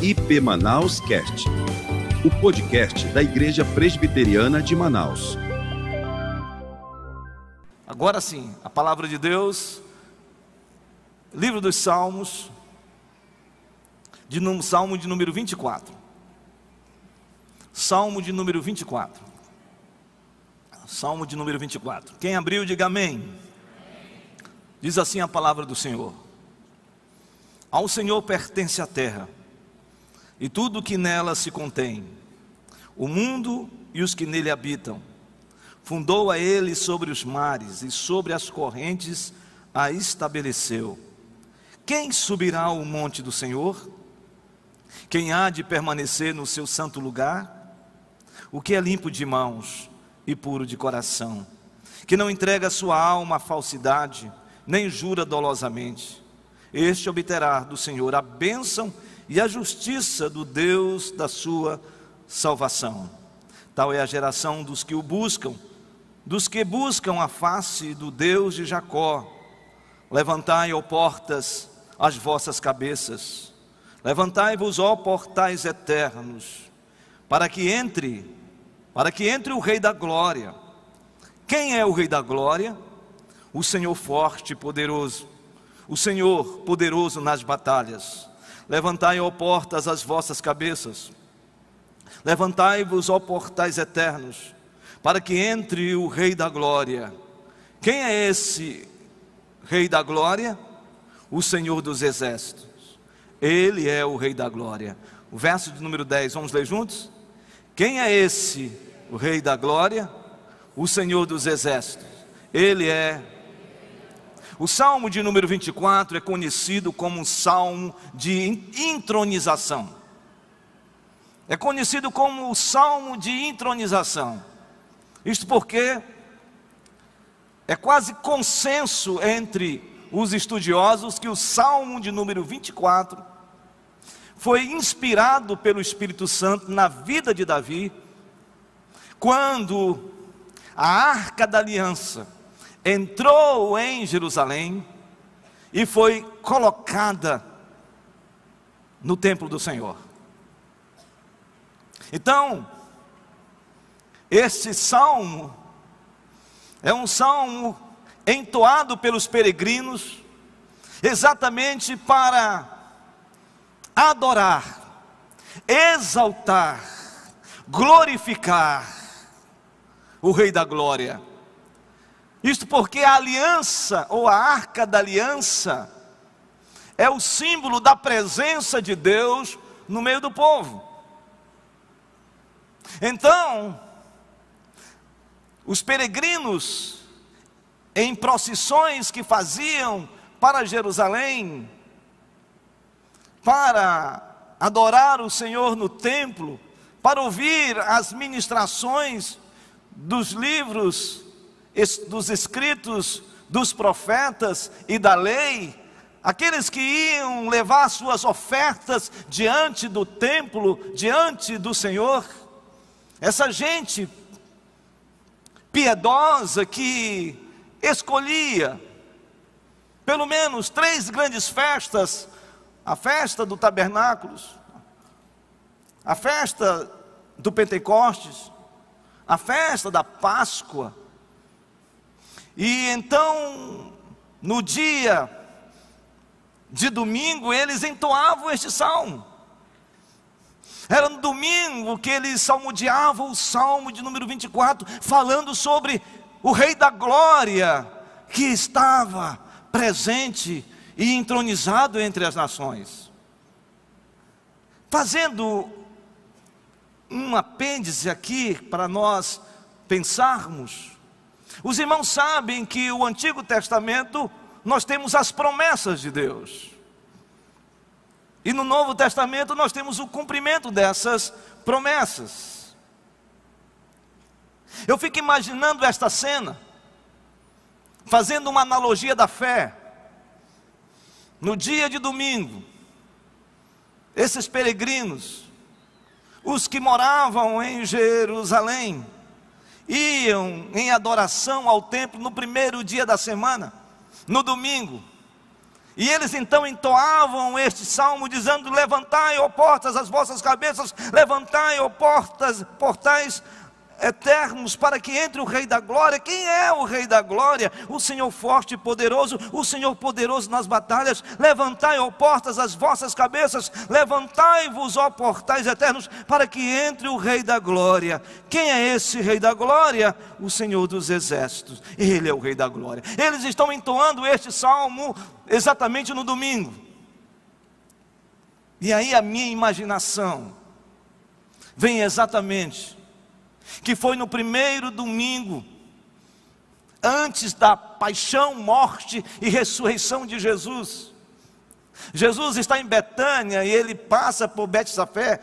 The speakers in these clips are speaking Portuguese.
IP Manaus Cast, o podcast da Igreja Presbiteriana de Manaus. Agora sim, a palavra de Deus, livro dos Salmos, de num, Salmo de número 24. Salmo de número 24. Salmo de número 24. Quem abriu, diga amém. Diz assim a palavra do Senhor: Ao Senhor pertence a terra e tudo que nela se contém, o mundo e os que nele habitam. Fundou a ele sobre os mares e sobre as correntes a estabeleceu. Quem subirá ao monte do Senhor? Quem há de permanecer no seu santo lugar? O que é limpo de mãos e puro de coração, que não entrega sua alma à falsidade, nem jura dolosamente. Este obterá do Senhor a bênção e a justiça do Deus da sua salvação. Tal é a geração dos que o buscam, dos que buscam a face do Deus de Jacó. Levantai, ó portas, as vossas cabeças. Levantai-vos, ó portais eternos, para que entre, para que entre o Rei da Glória. Quem é o Rei da Glória? O Senhor forte e poderoso, o Senhor poderoso nas batalhas. Levantai, ó portas, as vossas cabeças. Levantai-vos, ó portais eternos, para que entre o Rei da Glória. Quem é esse Rei da Glória? O Senhor dos Exércitos. Ele é o Rei da Glória. O verso de número 10, vamos ler juntos? Quem é esse, o Rei da Glória? O Senhor dos Exércitos. Ele é o salmo de número 24 é conhecido como um salmo de intronização. É conhecido como o salmo de intronização. Isto porque é quase consenso entre os estudiosos que o salmo de número 24 foi inspirado pelo Espírito Santo na vida de Davi, quando a arca da aliança entrou em Jerusalém e foi colocada no templo do Senhor. Então, esse salmo é um salmo entoado pelos peregrinos, exatamente para adorar, exaltar, glorificar o Rei da Glória. Isto porque a aliança, ou a arca da aliança, é o símbolo da presença de Deus no meio do povo. Então, os peregrinos, em procissões que faziam para Jerusalém, para adorar o Senhor no templo, para ouvir as ministrações dos livros dos escritos dos profetas e da lei, aqueles que iam levar suas ofertas diante do templo, diante do Senhor, essa gente piedosa que escolhia pelo menos três grandes festas: a festa do tabernáculos, a festa do Pentecostes, a festa da Páscoa e então, no dia de domingo, eles entoavam este salmo. Era no domingo que eles salmodiavam o salmo de número 24, falando sobre o Rei da Glória que estava presente e entronizado entre as nações. Fazendo um apêndice aqui para nós pensarmos, os irmãos sabem que o Antigo Testamento nós temos as promessas de Deus. E no Novo Testamento nós temos o cumprimento dessas promessas. Eu fico imaginando esta cena, fazendo uma analogia da fé. No dia de domingo, esses peregrinos, os que moravam em Jerusalém, iam em adoração ao templo no primeiro dia da semana, no domingo, E eles então entoavam este salmo dizendo: Levantai, ó portas, as vossas cabeças, levantai, ó portas, portais eternos, para que entre o Rei da Glória. Quem é o Rei da Glória? O Senhor forte e poderoso, o Senhor poderoso nas batalhas. Levantai, ó portas, as vossas cabeças, levantai-vos, ó portais eternos, para que entre o Rei da Glória. Quem é esse Rei da Glória? O Senhor dos Exércitos. Ele é o Rei da Glória. Eles estão entoando este salmo exatamente no domingo. E aí a minha imaginação vem exatamente que foi no primeiro domingo, antes da paixão, morte e ressurreição de Jesus. Jesus está em Betânia e ele passa por Betsafé,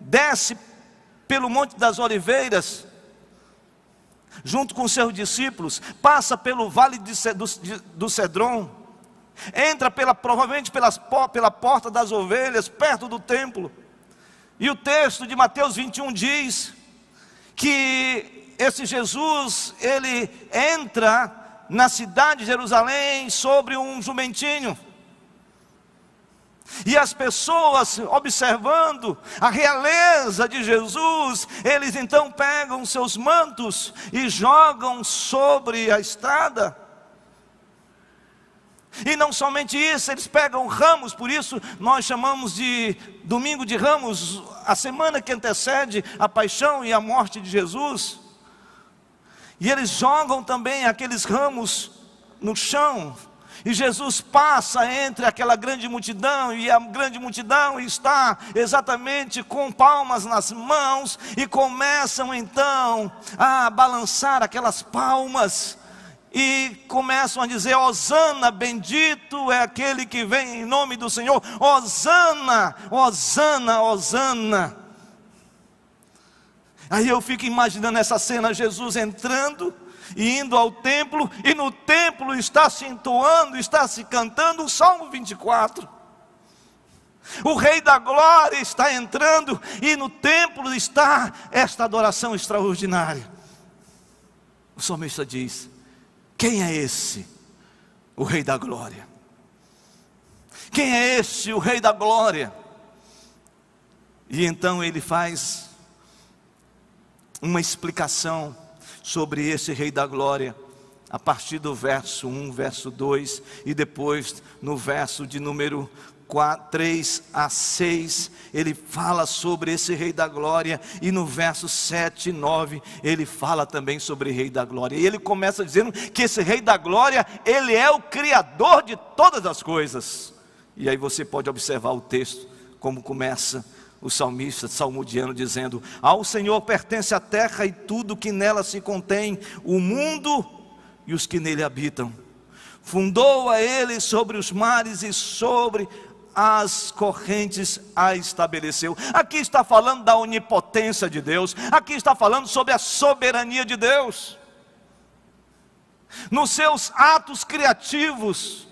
desce pelo Monte das Oliveiras, junto com seus discípulos, passa pelo vale de, do, de, do Cedron, entra pela, provavelmente pelas, pela porta das ovelhas, perto do templo. E o texto de Mateus 21 diz que esse Jesus, ele entra na cidade de Jerusalém sobre um jumentinho. E as pessoas observando a realeza de Jesus, eles então pegam seus mantos e jogam sobre a estrada. E não somente isso, eles pegam ramos, por isso nós chamamos de domingo de ramos, a semana que antecede a paixão e a morte de Jesus. E eles jogam também aqueles ramos no chão, e Jesus passa entre aquela grande multidão, e a grande multidão está exatamente com palmas nas mãos, e começam então a balançar aquelas palmas e começam a dizer: Osana, bendito é aquele que vem em nome do Senhor, Osana, Osana, Osana. Aí eu fico imaginando essa cena: Jesus entrando e indo ao templo, e no templo está se entoando, está se cantando o Salmo 24. O Rei da Glória está entrando, e no templo está esta adoração extraordinária. O salmista diz: quem é esse? O Rei da Glória. Quem é esse, o Rei da Glória? E então ele faz uma explicação sobre esse Rei da Glória, a partir do verso 1, verso 2, e depois no verso de número 4, 3 a 6, ele fala sobre esse Rei da Glória, e no verso 7 e 9, ele fala também sobre Rei da Glória. E ele começa dizendo que esse Rei da Glória, ele é o Criador de todas as coisas. E aí você pode observar o texto, como começa o salmista salmodiano dizendo: Ao Senhor pertence a terra e tudo que nela se contém, o mundo e os que nele habitam. Fundou a ele sobre os mares e sobre as correntes a estabeleceu. Aqui está falando da onipotência de Deus, aqui está falando sobre a soberania de Deus. Nos seus atos criativos,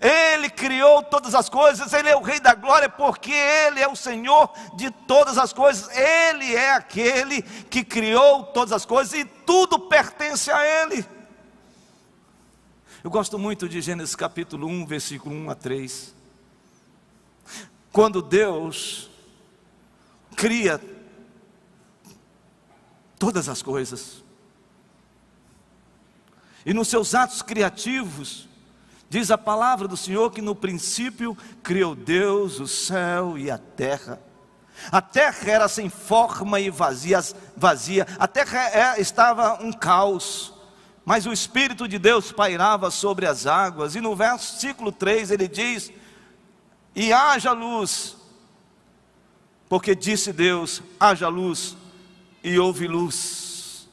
Ele criou todas as coisas, Ele é o Rei da Glória, porque Ele é o Senhor de todas as coisas, Ele é aquele que criou todas as coisas e tudo pertence a Ele. Eu gosto muito de Gênesis capítulo 1, versículo 1 a 3. Quando Deus cria todas as coisas, e nos seus atos criativos, diz a palavra do Senhor que no princípio criou Deus o céu e a terra. A terra era sem forma e vazia, vazia. a terra é, estava um caos, mas o Espírito de Deus pairava sobre as águas, e no versículo 3 ele diz: e haja luz, porque disse Deus: haja luz, e houve luz.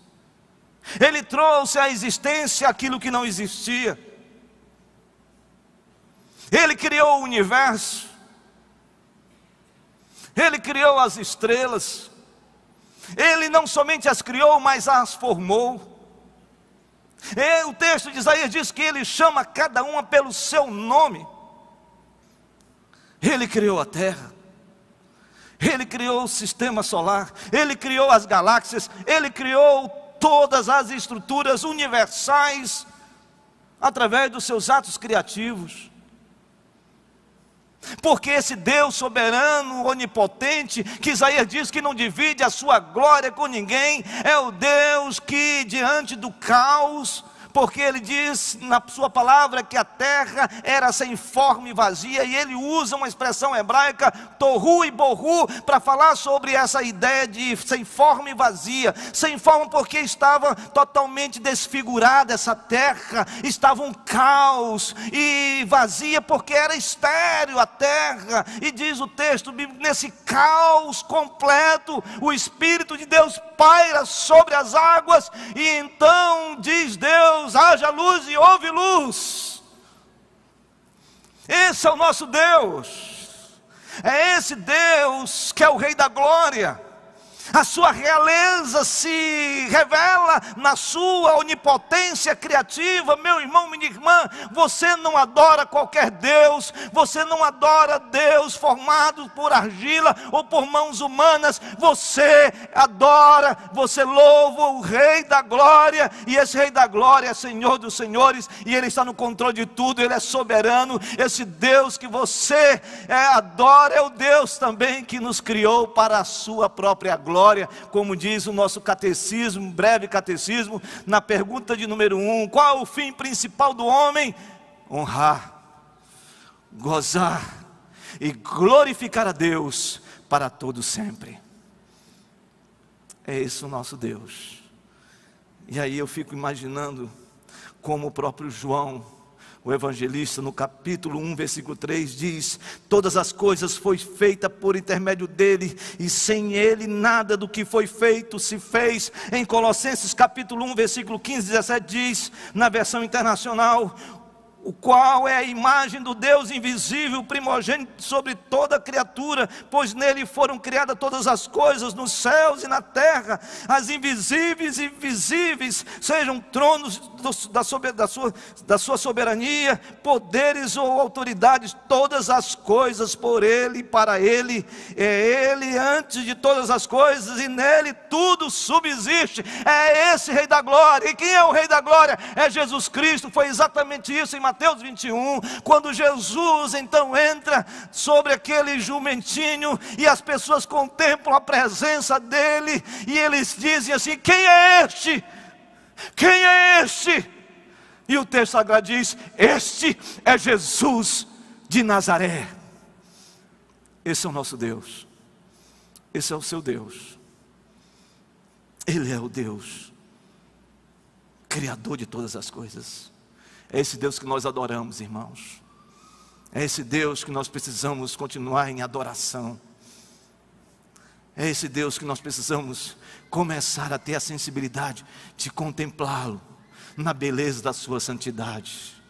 Ele trouxe à existência aquilo que não existia. Ele criou o universo. Ele criou as estrelas. Ele não somente as criou, mas as formou. E o texto de Isaías diz que ele chama cada uma pelo seu nome. Ele criou a Terra, Ele criou o sistema solar, Ele criou as galáxias, Ele criou todas as estruturas universais através dos seus atos criativos. Porque esse Deus soberano, onipotente, que Isaías diz que não divide a sua glória com ninguém, é o Deus que, diante do caos, porque ele diz na sua palavra que a terra era sem forma e vazia, e ele usa uma expressão hebraica, torru e borru, para falar sobre essa ideia de sem forma e vazia. Sem forma porque estava totalmente desfigurada essa terra, estava um caos, e vazia porque era estéreo a terra, e diz o texto, nesse caos completo, o Espírito de Deus paira sobre as águas, e então diz Deus, haja luz e houve luz. Esse é o nosso Deus, é esse Deus que é o Rei da Glória a sua realeza se revela na sua onipotência criativa. Meu irmão, minha irmã, você não adora qualquer Deus, você não adora Deus formado por argila ou por mãos humanas, você adora, você louva o Rei da Glória, e esse Rei da Glória é Senhor dos Senhores, e Ele está no controle de tudo, Ele é soberano. Esse Deus que você é, adora é o Deus também que nos criou para a sua própria glória glória, como diz o nosso catecismo, breve catecismo, na pergunta de número um: qual o fim principal do homem? Honrar, gozar e glorificar a Deus para todo sempre. É esse o nosso Deus. E aí eu fico imaginando como o próprio João o evangelista, no capítulo 1, versículo 3, diz: Todas as coisas foi feita por intermédio dele, e sem ele nada do que foi feito se fez. Em Colossenses capítulo 1, versículo 15, 17 diz, na versão internacional: o qual é a imagem do Deus invisível, primogênito sobre toda criatura, pois nele foram criadas todas as coisas, nos céus e na terra, as invisíveis e visíveis, sejam tronos da, da, sua, da sua soberania, poderes ou autoridades, todas as coisas por ele e para ele, é ele antes de todas as coisas, e nele tudo subsiste, é esse Rei da Glória, e quem é o Rei da Glória? É Jesus Cristo, foi exatamente isso em Mateus 21, quando Jesus então entra sobre aquele jumentinho e as pessoas contemplam a presença dele e eles dizem assim: Quem é este? Quem é este? E o texto sagrado diz: Este é Jesus de Nazaré. Esse é o nosso Deus. Esse é o seu Deus. Ele é o Deus, Criador de todas as coisas. É esse Deus que nós adoramos, irmãos. É esse Deus que nós precisamos continuar em adoração. É esse Deus que nós precisamos começar a ter a sensibilidade de contemplá-lo na beleza da sua santidade.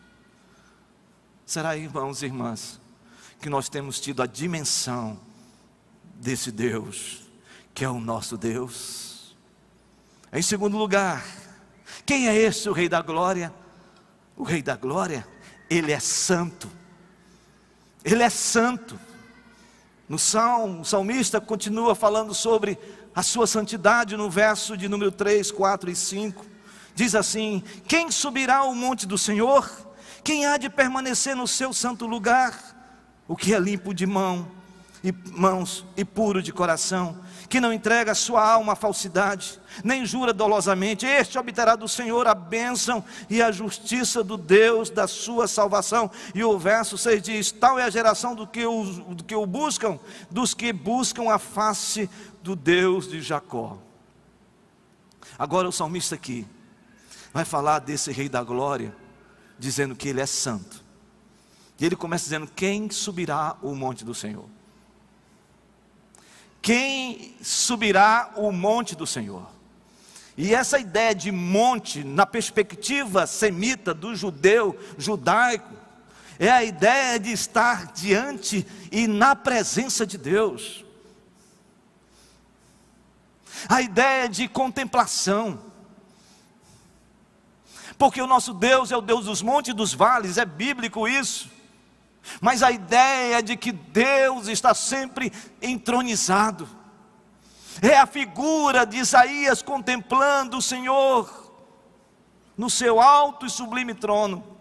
Será, irmãos e irmãs, que nós temos tido a dimensão desse Deus, que é o nosso Deus? Em segundo lugar, quem é esse o Rei da Glória? O Rei da Glória, ele é santo. Ele é santo. No salmo, o salmista continua falando sobre a sua santidade no verso de número 3, 4 e 5. Diz assim: Quem subirá ao monte do Senhor? Quem há de permanecer no seu santo lugar? O que é limpo de mão e mãos e puro de coração, que não entrega sua alma à falsidade, nem jura dolosamente, este obterá do Senhor a bênção e a justiça do Deus da sua salvação. E o verso 6 diz: Tal é a geração do que o, do que o buscam, dos que buscam a face do Deus de Jacó. Agora o salmista aqui vai falar desse Rei da Glória, dizendo que ele é santo. E ele começa dizendo: Quem subirá o monte do Senhor? Quem subirá o monte do Senhor? E essa ideia de monte, na perspectiva semita do judeu, judaico, é a ideia de estar diante e na presença de Deus. A ideia de contemplação. Porque o nosso Deus é o Deus dos montes e dos vales, é bíblico isso. Mas a ideia de que Deus está sempre entronizado, é a figura de Isaías contemplando o Senhor no seu alto e sublime trono.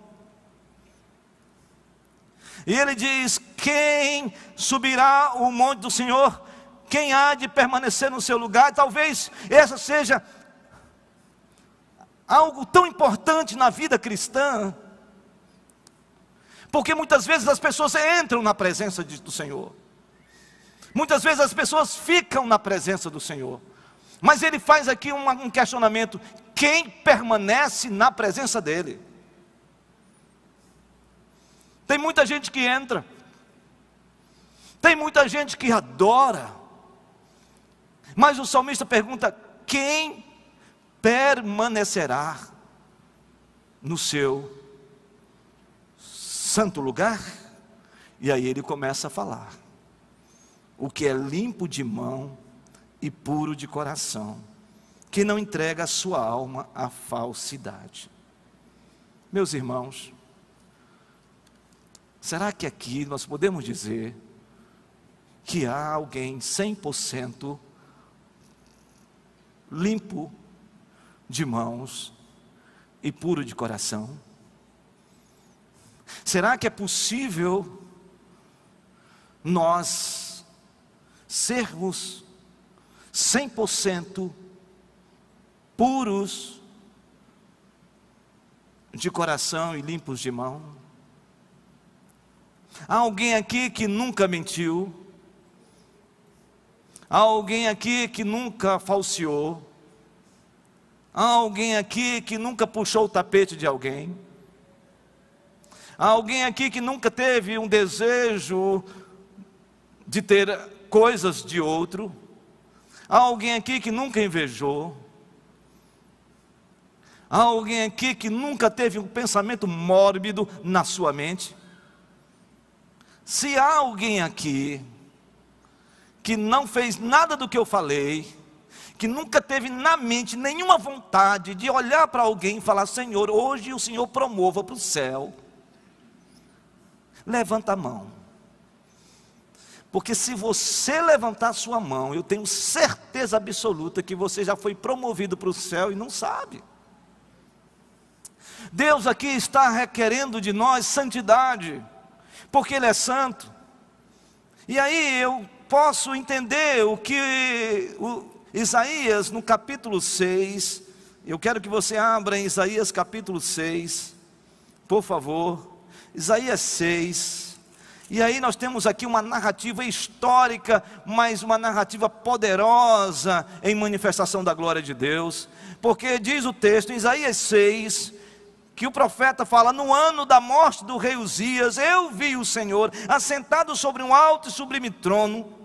E ele diz: Quem subirá o monte do Senhor? Quem há de permanecer no seu lugar? Talvez essa seja algo tão importante na vida cristã, porque muitas vezes as pessoas entram na presença do Senhor, muitas vezes as pessoas ficam na presença do Senhor, mas ele faz aqui um questionamento: quem permanece na presença dEle? Tem muita gente que entra, tem muita gente que adora, mas o salmista pergunta: quem permanecerá no seu santo lugar. E aí ele começa a falar: o que é limpo de mão e puro de coração, que não entrega a sua alma à falsidade. Meus irmãos, será que aqui nós podemos dizer que há alguém 100% limpo de mãos e puro de coração? Será que é possível nós sermos 100% puros de coração e limpos de mão? Há alguém aqui que nunca mentiu? Há alguém aqui que nunca falseou? Há alguém aqui que nunca puxou o tapete de alguém? Há alguém aqui que nunca teve um desejo de ter coisas de outro? Há alguém aqui que nunca invejou? Há alguém aqui que nunca teve um pensamento mórbido na sua mente? Se há alguém aqui que não fez nada do que eu falei, que nunca teve na mente nenhuma vontade de olhar para alguém e falar: Senhor, hoje o Senhor promova para o céu. Levanta a mão. Porque se você levantar sua mão, eu tenho certeza absoluta que você já foi promovido para o céu e não sabe. Deus aqui está requerendo de nós santidade, porque Ele é santo. E aí eu posso entender o que o, Isaías, no capítulo 6, eu quero que você abra em Isaías capítulo 6, por favor. Isaías 6. E aí nós temos aqui uma narrativa histórica, mas uma narrativa poderosa em manifestação da glória de Deus. Porque diz o texto em Isaías 6, que o profeta fala: No ano da morte do rei Uzias, eu vi o Senhor assentado sobre um alto e sublime trono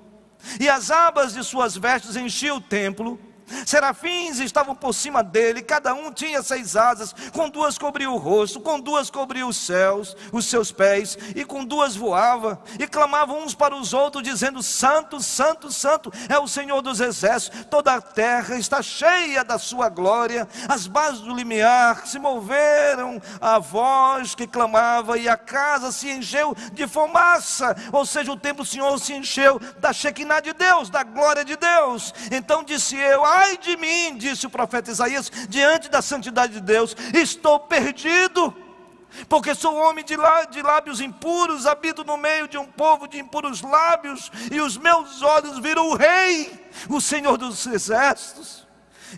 e as abas de suas vestes enchiam o templo. Serafins estavam por cima dele, cada um tinha seis asas, com duas cobria o rosto, com duas cobria os céus, os seus pés, e com duas voava, e clamavam uns para os outros, dizendo: Santo, Santo, Santo é o Senhor dos exércitos, toda a terra está cheia da sua glória. As bases do limiar se moveram a voz que clamava, e a casa se encheu de fumaça, ou seja, o templo do Senhor se encheu da Shekinah de Deus, da glória de Deus. Então disse eu: Ai de mim, disse o profeta Isaías, diante da santidade de Deus, estou perdido, porque sou homem de, lábios impuros, habito no meio de um povo de impuros lábios, e os meus olhos viram o Rei, o Senhor dos exércitos.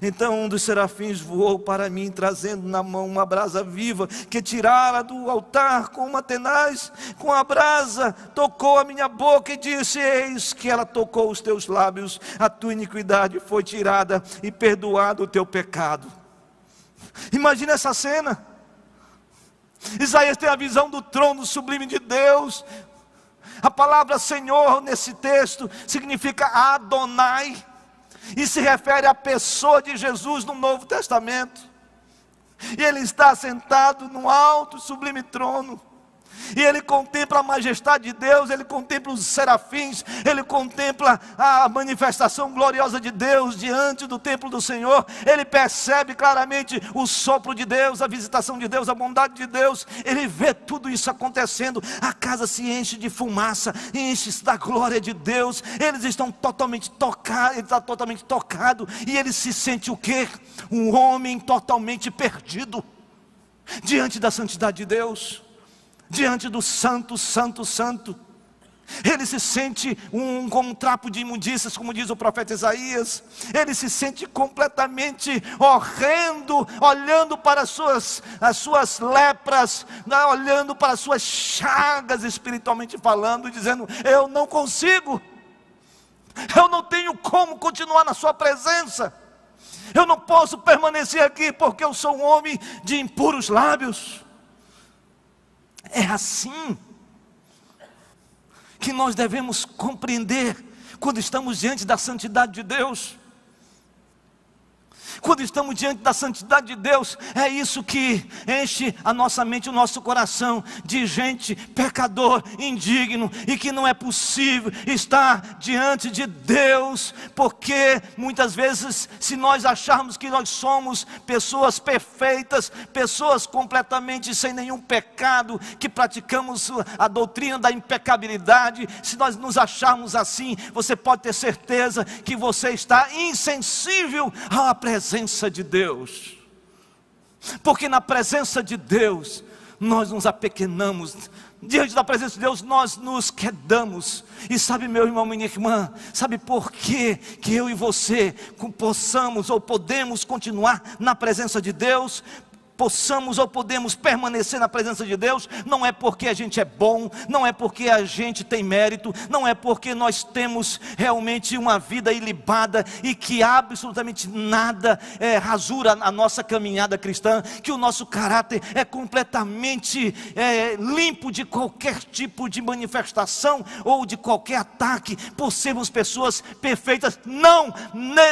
Então um dos serafins voou para mim, trazendo na mão uma brasa viva, que tirara do altar com uma tenaz, com a brasa, tocou a minha boca e disse: Eis que ela tocou os teus lábios, a tua iniquidade foi tirada e perdoado o teu pecado. Imagina essa cena. Isaías tem a visão do trono sublime de Deus. A palavra Senhor nesse texto significa Adonai e se refere à pessoa de Jesus no Novo Testamento. E ele está sentado no alto, sublime trono e ele contempla a majestade de Deus, ele contempla os serafins, ele contempla a manifestação gloriosa de Deus diante do templo do Senhor, ele percebe claramente o sopro de Deus, a visitação de Deus, a bondade de Deus, ele vê tudo isso acontecendo, a casa se enche de fumaça, enche-se da glória de Deus, eles estão totalmente tocados, ele está totalmente tocado, e ele se sente o quê? Um homem totalmente perdido diante da santidade de Deus. Diante do Santo, Santo, Santo. Ele se sente um, como um trapo de imundícias, como diz o profeta Isaías. Ele se sente completamente horrendo, olhando para as suas, as suas lepras, né, olhando para as suas chagas, espiritualmente falando, dizendo: Eu não consigo, eu não tenho como continuar na Sua presença. Eu não posso permanecer aqui porque eu sou um homem de impuros lábios. É assim que nós devemos compreender quando estamos diante da santidade de Deus. Quando estamos diante da santidade de Deus, é isso que enche a nossa mente, o nosso coração de gente pecador, indigno e que não é possível estar diante de Deus, porque muitas vezes, se nós acharmos que nós somos pessoas perfeitas, pessoas completamente sem nenhum pecado, que praticamos a doutrina da impecabilidade, se nós nos acharmos assim, você pode ter certeza que você está insensível à presença presença de Deus. Porque na presença de Deus, nós nos apequenamos, diante da presença de Deus, nós nos quedamos. E sabe, meu irmão, minha irmã, sabe por que que eu e você possamos ou podemos continuar na presença de Deus? Possamos ou podemos permanecer na presença de Deus, não é porque a gente é bom, não é porque a gente tem mérito, não é porque nós temos realmente uma vida ilibada e que absolutamente nada é, rasura a nossa caminhada cristã, que o nosso caráter é completamente é, limpo de qualquer tipo de manifestação ou de qualquer ataque, por sermos pessoas perfeitas. Não,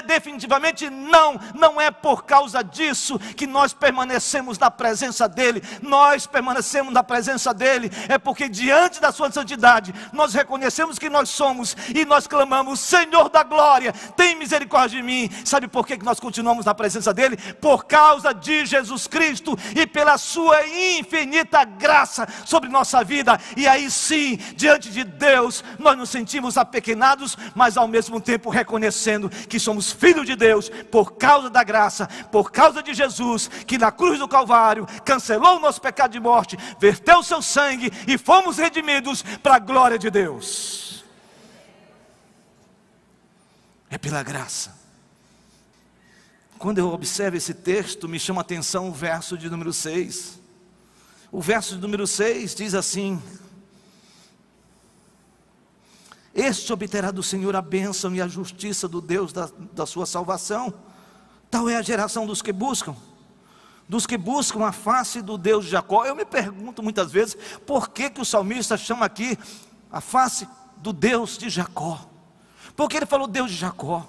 definitivamente não, não é por causa disso que nós permanecemos permanecemos na presença dEle, nós permanecemos na presença dEle, é porque diante da Sua santidade, nós reconhecemos que nós somos e nós clamamos: Senhor da glória, tem misericórdia de mim. Sabe por que nós continuamos na presença dEle? Por causa de Jesus Cristo e pela Sua infinita graça sobre nossa vida, e aí sim, diante de Deus, nós nos sentimos apequenados, mas ao mesmo tempo reconhecendo que somos filhos de Deus por causa da graça, por causa de Jesus, que na cruz do do Calvário, cancelou o nosso pecado de morte, verteu o seu sangue e fomos redimidos para a glória de Deus. É pela graça. Quando eu observo esse texto, me chama a atenção o verso de número 6. O verso de número 6 diz assim: Este obterá do Senhor a bênção e a justiça do Deus da, da sua salvação. Tal é a geração dos que buscam dos que buscam a face do Deus de Jacó. Eu me pergunto muitas vezes por que, que o salmista chama aqui a face do Deus de Jacó. Por que ele falou Deus de Jacó?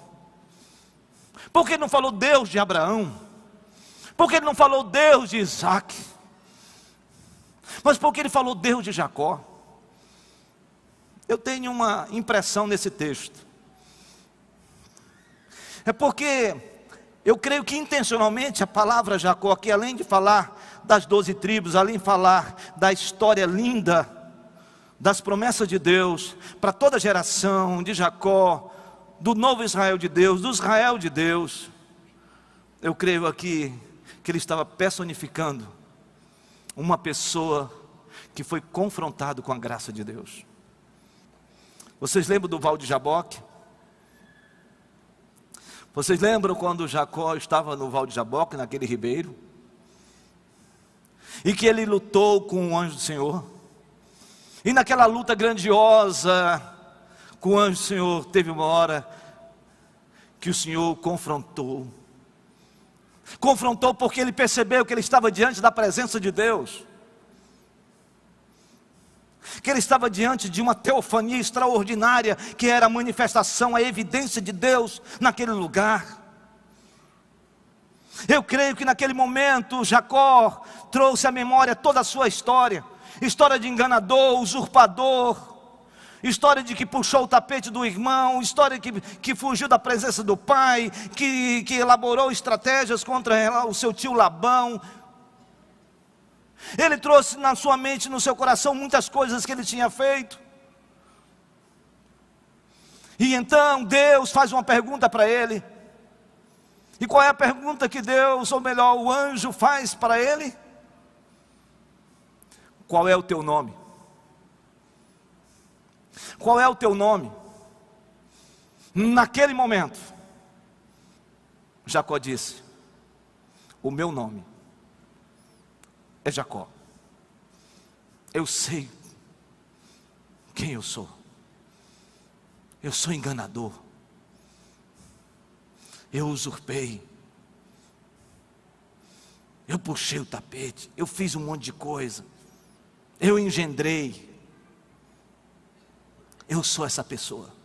Por que ele não falou Deus de Abraão? Por que ele não falou Deus de Isaac? Mas por que ele falou Deus de Jacó? Eu tenho uma impressão nesse texto. É porque eu creio que intencionalmente a palavra Jacó, que além de falar das doze tribos, além de falar da história linda, das promessas de Deus, para toda geração de Jacó, do novo Israel de Deus, do Israel de Deus, eu creio aqui que ele estava personificando uma pessoa que foi confrontado com a graça de Deus. Vocês lembram do Val de Jaboque? Vocês lembram quando Jacó estava no Val de Jaboque, naquele ribeiro? E que ele lutou com o anjo do Senhor? E naquela luta grandiosa com o anjo do Senhor, teve uma hora que o Senhor confrontou. Confrontou porque ele percebeu que ele estava diante da presença de Deus que ele estava diante de uma teofania extraordinária, que era a manifestação, a evidência de Deus naquele lugar. Eu creio que naquele momento Jacó trouxe à memória toda a sua história. História de enganador, usurpador, história de que puxou o tapete do irmão, história que, que fugiu da presença do pai, que, que elaborou estratégias contra o seu tio Labão, ele trouxe na sua mente, no seu coração, muitas coisas que ele tinha feito. E então Deus faz uma pergunta para ele. E qual é a pergunta que Deus, ou melhor, o anjo faz para ele? Qual é o teu nome? Qual é o teu nome? Naquele momento, Jacó disse: O meu nome é Jacó. Eu sei quem eu sou. Eu sou enganador. Eu usurpei. Eu puxei o tapete. Eu fiz um monte de coisa. Eu engendrei. Eu sou essa pessoa.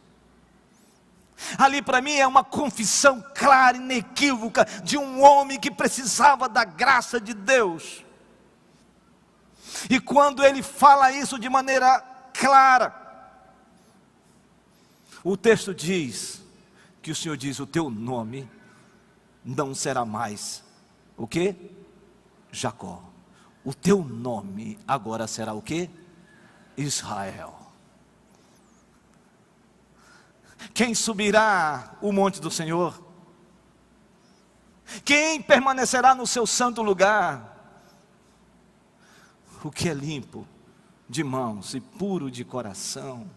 Ali para mim é uma confissão clara, inequívoca, de um homem que precisava da graça de Deus. E quando ele fala isso de maneira clara, o texto diz que o Senhor diz: O teu nome não será mais o que? Jacó. O teu nome agora será o que? Israel. Quem subirá o monte do Senhor? Quem permanecerá no seu santo lugar? O que é limpo de mãos e puro de coração,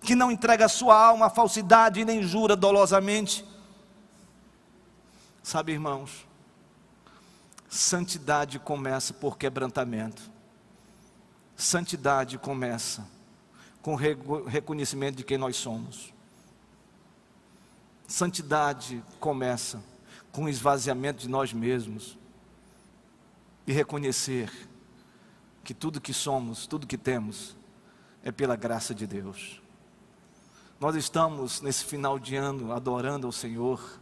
que não entrega sua alma à falsidade e nem jura dolosamente. Sabe, irmãos, santidade começa por quebrantamento, santidade começa com reconhecimento de quem nós somos. Santidade começa com esvaziamento de nós mesmos e reconhecer que tudo que somos, tudo que temos, é pela graça de Deus. Nós estamos nesse final de ano adorando ao Senhor,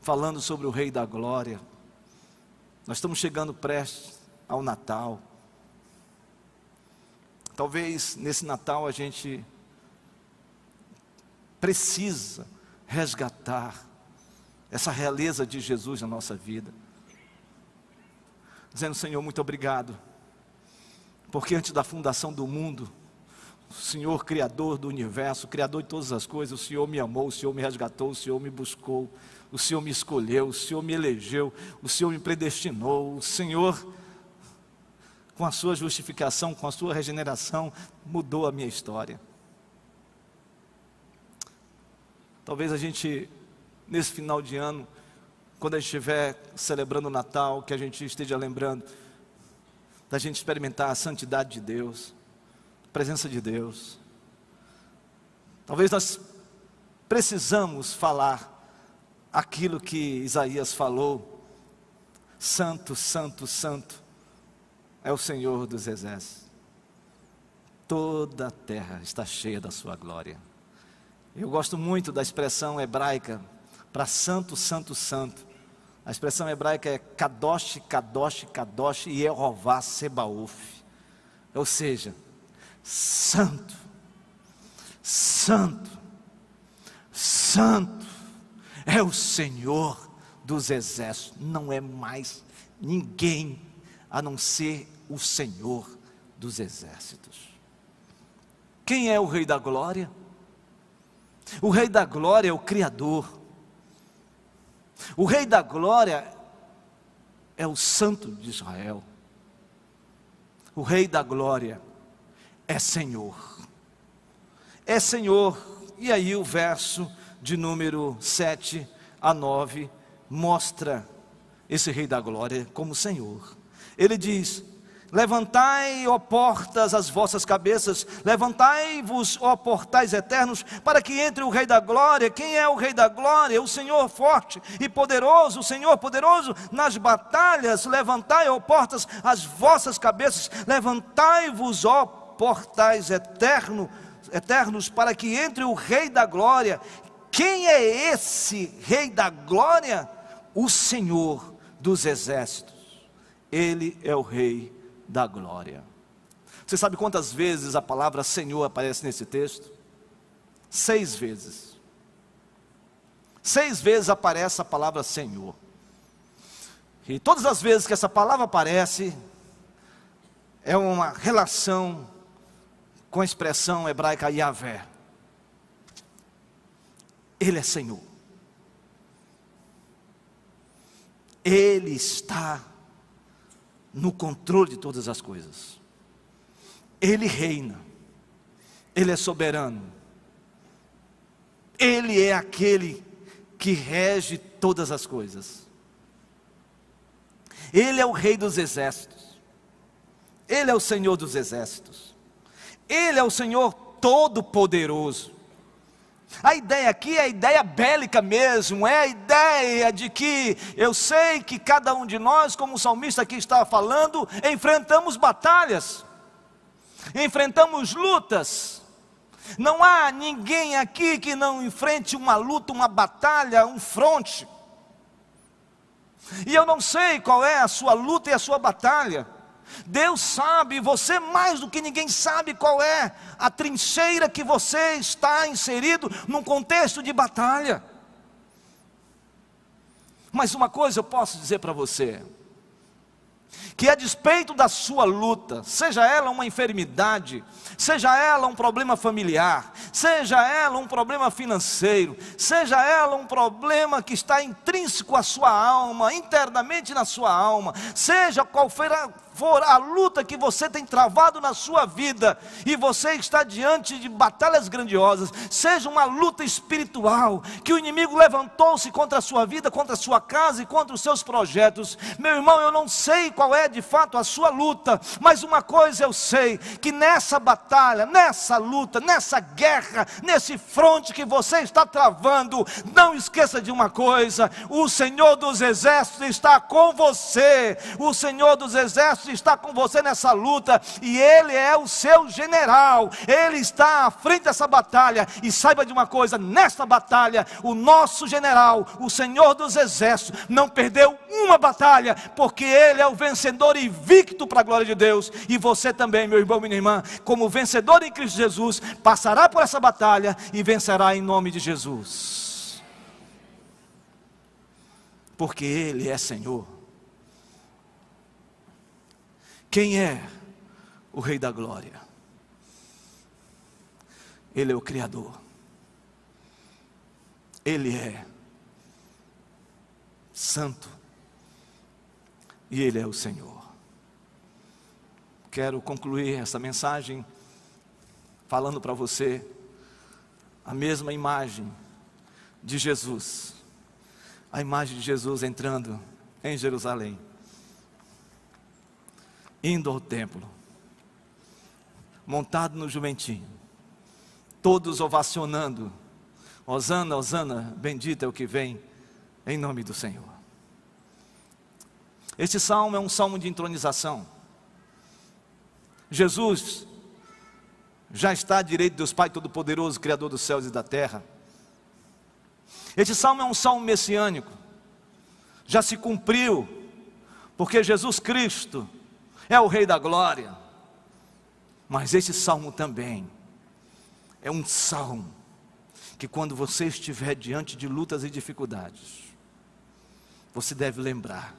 falando sobre o Rei da Glória. Nós estamos chegando prestes ao Natal. Talvez nesse Natal a gente precisa resgatar essa realeza de Jesus na nossa vida. Dizendo, Senhor, muito obrigado, porque antes da fundação do mundo, o Senhor, Criador do universo, Criador de todas as coisas, o Senhor me amou, o Senhor me resgatou, o Senhor me buscou, o Senhor me escolheu, o Senhor me elegeu, o Senhor me predestinou, o Senhor com a sua justificação, com a sua regeneração, mudou a minha história. Talvez a gente, nesse final de ano, quando a gente estiver celebrando o Natal, que a gente esteja lembrando da gente experimentar a santidade de Deus, a presença de Deus. Talvez nós precisamos falar aquilo que Isaías falou: Santo, Santo, Santo é o Senhor dos exércitos. Toda a terra está cheia da sua glória. Eu gosto muito da expressão hebraica para santo, santo, santo. A expressão hebraica é Kadosh, Kadosh, Kadosh Yehová Sebaoth. Ou seja, santo, santo, santo é o Senhor dos exércitos. Não é mais ninguém a não ser o Senhor dos exércitos. Quem é o Rei da Glória? O Rei da Glória é o Criador. O Rei da Glória é o Santo de Israel. O Rei da Glória é Senhor. É Senhor. E aí o verso de número 7 a 9 mostra esse Rei da Glória como Senhor. Ele diz: Levantai, ó portas, as vossas cabeças, levantai-vos, ó portais eternos, para que entre o Rei da Glória. Quem é o Rei da Glória? O Senhor forte e poderoso, o Senhor poderoso nas batalhas. Levantai, ó portas, as vossas cabeças, levantai-vos, ó portais eterno, eternos, para que entre o Rei da Glória. Quem é esse Rei da Glória? O Senhor dos exércitos. Ele é o Rei da glória. Você sabe quantas vezes a palavra Senhor aparece nesse texto? Seis vezes. Seis vezes aparece a palavra Senhor. E todas as vezes que essa palavra aparece, é uma relação com a expressão hebraica Yahvé. Ele é Senhor. Ele está no controle de todas as coisas. Ele reina, Ele é soberano, Ele é aquele que rege todas as coisas. Ele é o Rei dos exércitos, Ele é o Senhor dos exércitos, Ele é o Senhor Todo-Poderoso. A ideia aqui é a ideia bélica mesmo, é a ideia de que eu sei que cada um de nós, como o salmista aqui estava falando, enfrentamos batalhas, enfrentamos lutas. Não há ninguém aqui que não enfrente uma luta, uma batalha, um fronte. E eu não sei qual é a sua luta e a sua batalha. Deus sabe, você mais do que ninguém sabe qual é a trincheira que você está inserido num contexto de batalha. Mas uma coisa eu posso dizer para você: que a despeito da sua luta, seja ela uma enfermidade, seja ela um problema familiar, seja ela um problema financeiro, seja ela um problema que está intrínseco à sua alma, internamente na sua alma, seja qual for a, for a luta que você tem travado na sua vida e você está diante de batalhas grandiosas, seja uma luta espiritual, que o inimigo levantou-se contra a sua vida, contra a sua casa e contra os seus projetos. Meu irmão, eu não sei qual é de fato a sua luta, mas uma coisa eu sei: que nessa batalha, nessa luta, nessa guerra, nesse fronte que você está travando, não esqueça de uma coisa: o Senhor dos Exércitos está com você, o Senhor dos Exércitos está com você nessa luta e Ele é o seu general, Ele está à frente dessa batalha. E saiba de uma coisa: nesta batalha, o nosso general, o Senhor dos Exércitos, não perdeu uma batalha, porque Ele é o vencedor invicto para a glória de Deus. E você também, meu irmão, minha irmã, como vencedor em Cristo Jesus, passará por essa batalha e vencerá em nome de Jesus. Porque Ele é Senhor. Quem é o Rei da Glória? Ele é o Criador. Ele é Santo. E Ele é o Senhor. Quero concluir essa mensagem falando para você a mesma imagem de Jesus. A imagem de Jesus entrando em Jerusalém indo ao templo, montado no jumentinho, todos ovacionando, Osana, Osana, bendito é o que vem, em nome do Senhor. Este salmo é um salmo de entronização. Jesus já está à direita de Deus Pai Todo-Poderoso, Criador dos céus e da terra. Este salmo é um salmo messiânico, já se cumpriu, porque Jesus Cristo é o Rei da Glória. Mas esse salmo também é um salmo que, quando você estiver diante de lutas e dificuldades, você deve lembrar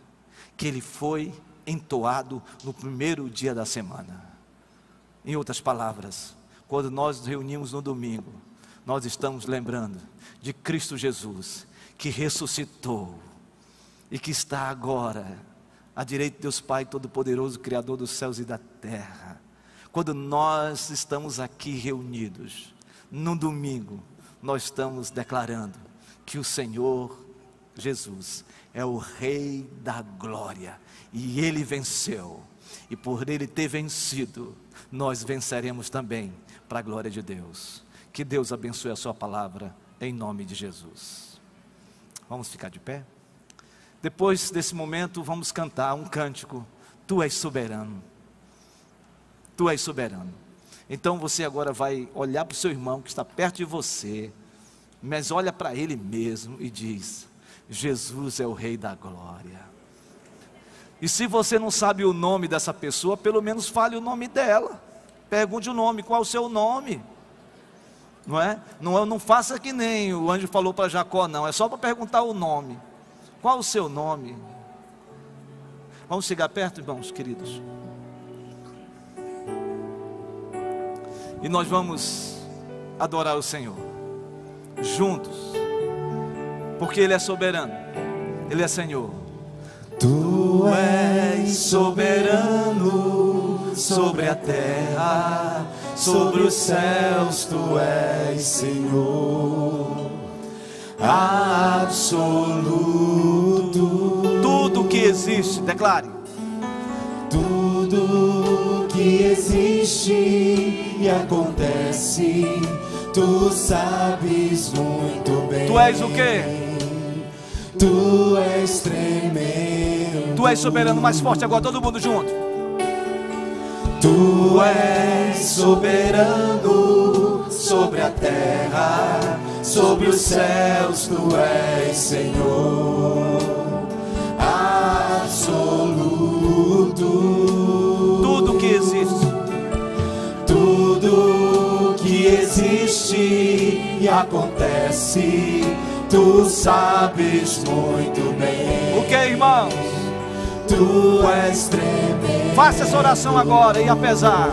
que ele foi entoado no primeiro dia da semana. Em outras palavras, quando nós nos reunimos no domingo, nós estamos lembrando de Cristo Jesus, que ressuscitou e que está agora à direita de Deus Pai Todo-Poderoso, Criador dos céus e da terra. Quando nós estamos aqui reunidos, no domingo, nós estamos declarando que o Senhor Jesus é o Rei da glória e ele venceu, e por ele ter vencido, nós venceremos também para a glória de Deus. Que Deus abençoe a Sua palavra, em nome de Jesus. Vamos ficar de pé? Depois desse momento, vamos cantar um cântico: Tu és soberano. Tu és soberano. Então você agora vai olhar para o seu irmão que está perto de você, mas olha para ele mesmo e diz: Jesus é o Rei da Glória. E se você não sabe o nome dessa pessoa, pelo menos fale o nome dela. Pergunte o nome, qual é o seu nome? Não é? Não, não faça que nem o anjo falou para Jacó, não. É só para perguntar o nome. Qual o seu nome? Vamos chegar perto, irmãos queridos. E nós vamos adorar o Senhor juntos, porque Ele é soberano, Ele é Senhor. Tu és soberano sobre a terra, sobre os céus, tu és Senhor absoluto. Tudo que existe, declare. Tudo que existe e acontece, tu sabes muito bem. Tu és o quê? Tu és tremendo. Tu és soberano mais forte agora, todo mundo junto. Tu és soberano sobre a terra, sobre os céus, tu és Senhor absoluto. Tudo que existe, Tudo que existe e acontece, tu sabes muito bem. o que, irmãos? Tu és tremendo. Faça essa oração agora e apesar.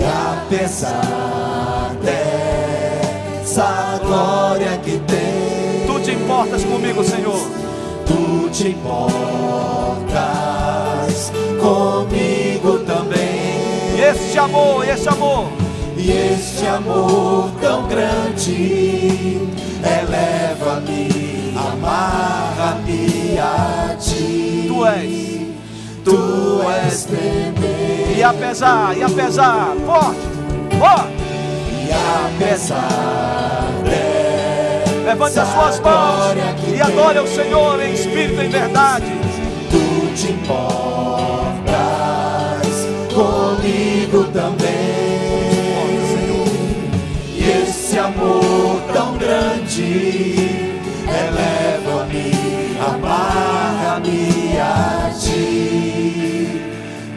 E apesar dessa glória que tem, Tu te importas comigo, Senhor. tu te importas comigo também. E este amor, este amor, E este amor tão grande eleva-me, amarra-me a ti. Tu és. Tu és tremendo. E apesar, e apesar, forte, forte. E apesar Levante as suas mãos e adore ao Senhor em espírito e em verdade. tu te importas comigo também. E esse amor tão grande eleva-me, amarra-me a ti.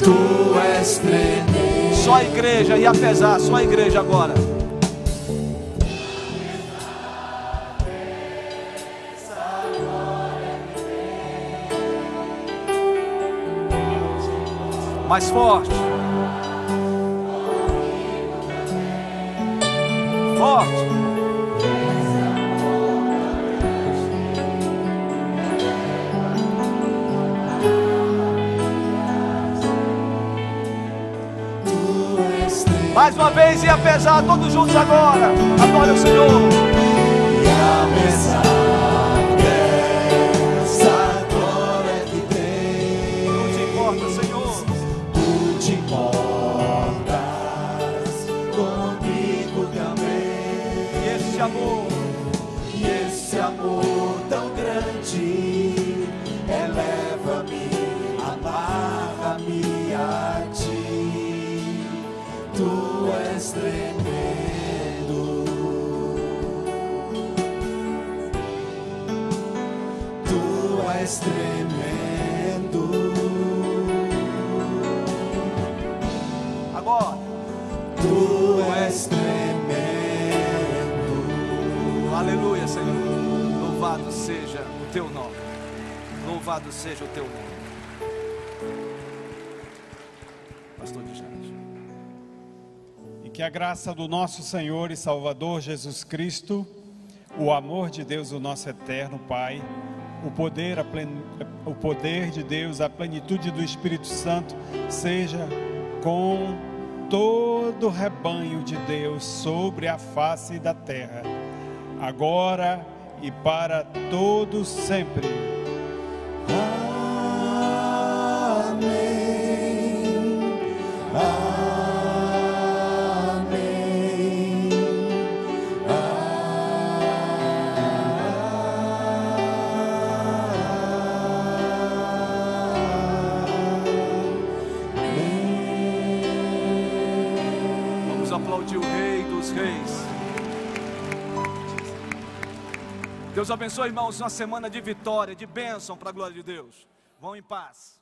Tu és tremendo. Só a igreja e apesar, só a igreja agora. Mais forte. Forte. Mais uma vez e apesar, todos juntos agora. Adore o Senhor. Teu nome. Louvado seja o teu nome. Pastor de Jade. E que a graça do nosso Senhor e Salvador Jesus Cristo, o amor de Deus, o nosso eterno Pai, o poder, plen... o poder de Deus, a plenitude do Espírito Santo, seja com todo o rebanho de Deus sobre a face da terra, agora e para todos sempre. Deus abençoe, irmãos, uma semana de vitória, de bênção para a glória de Deus. Vão em paz.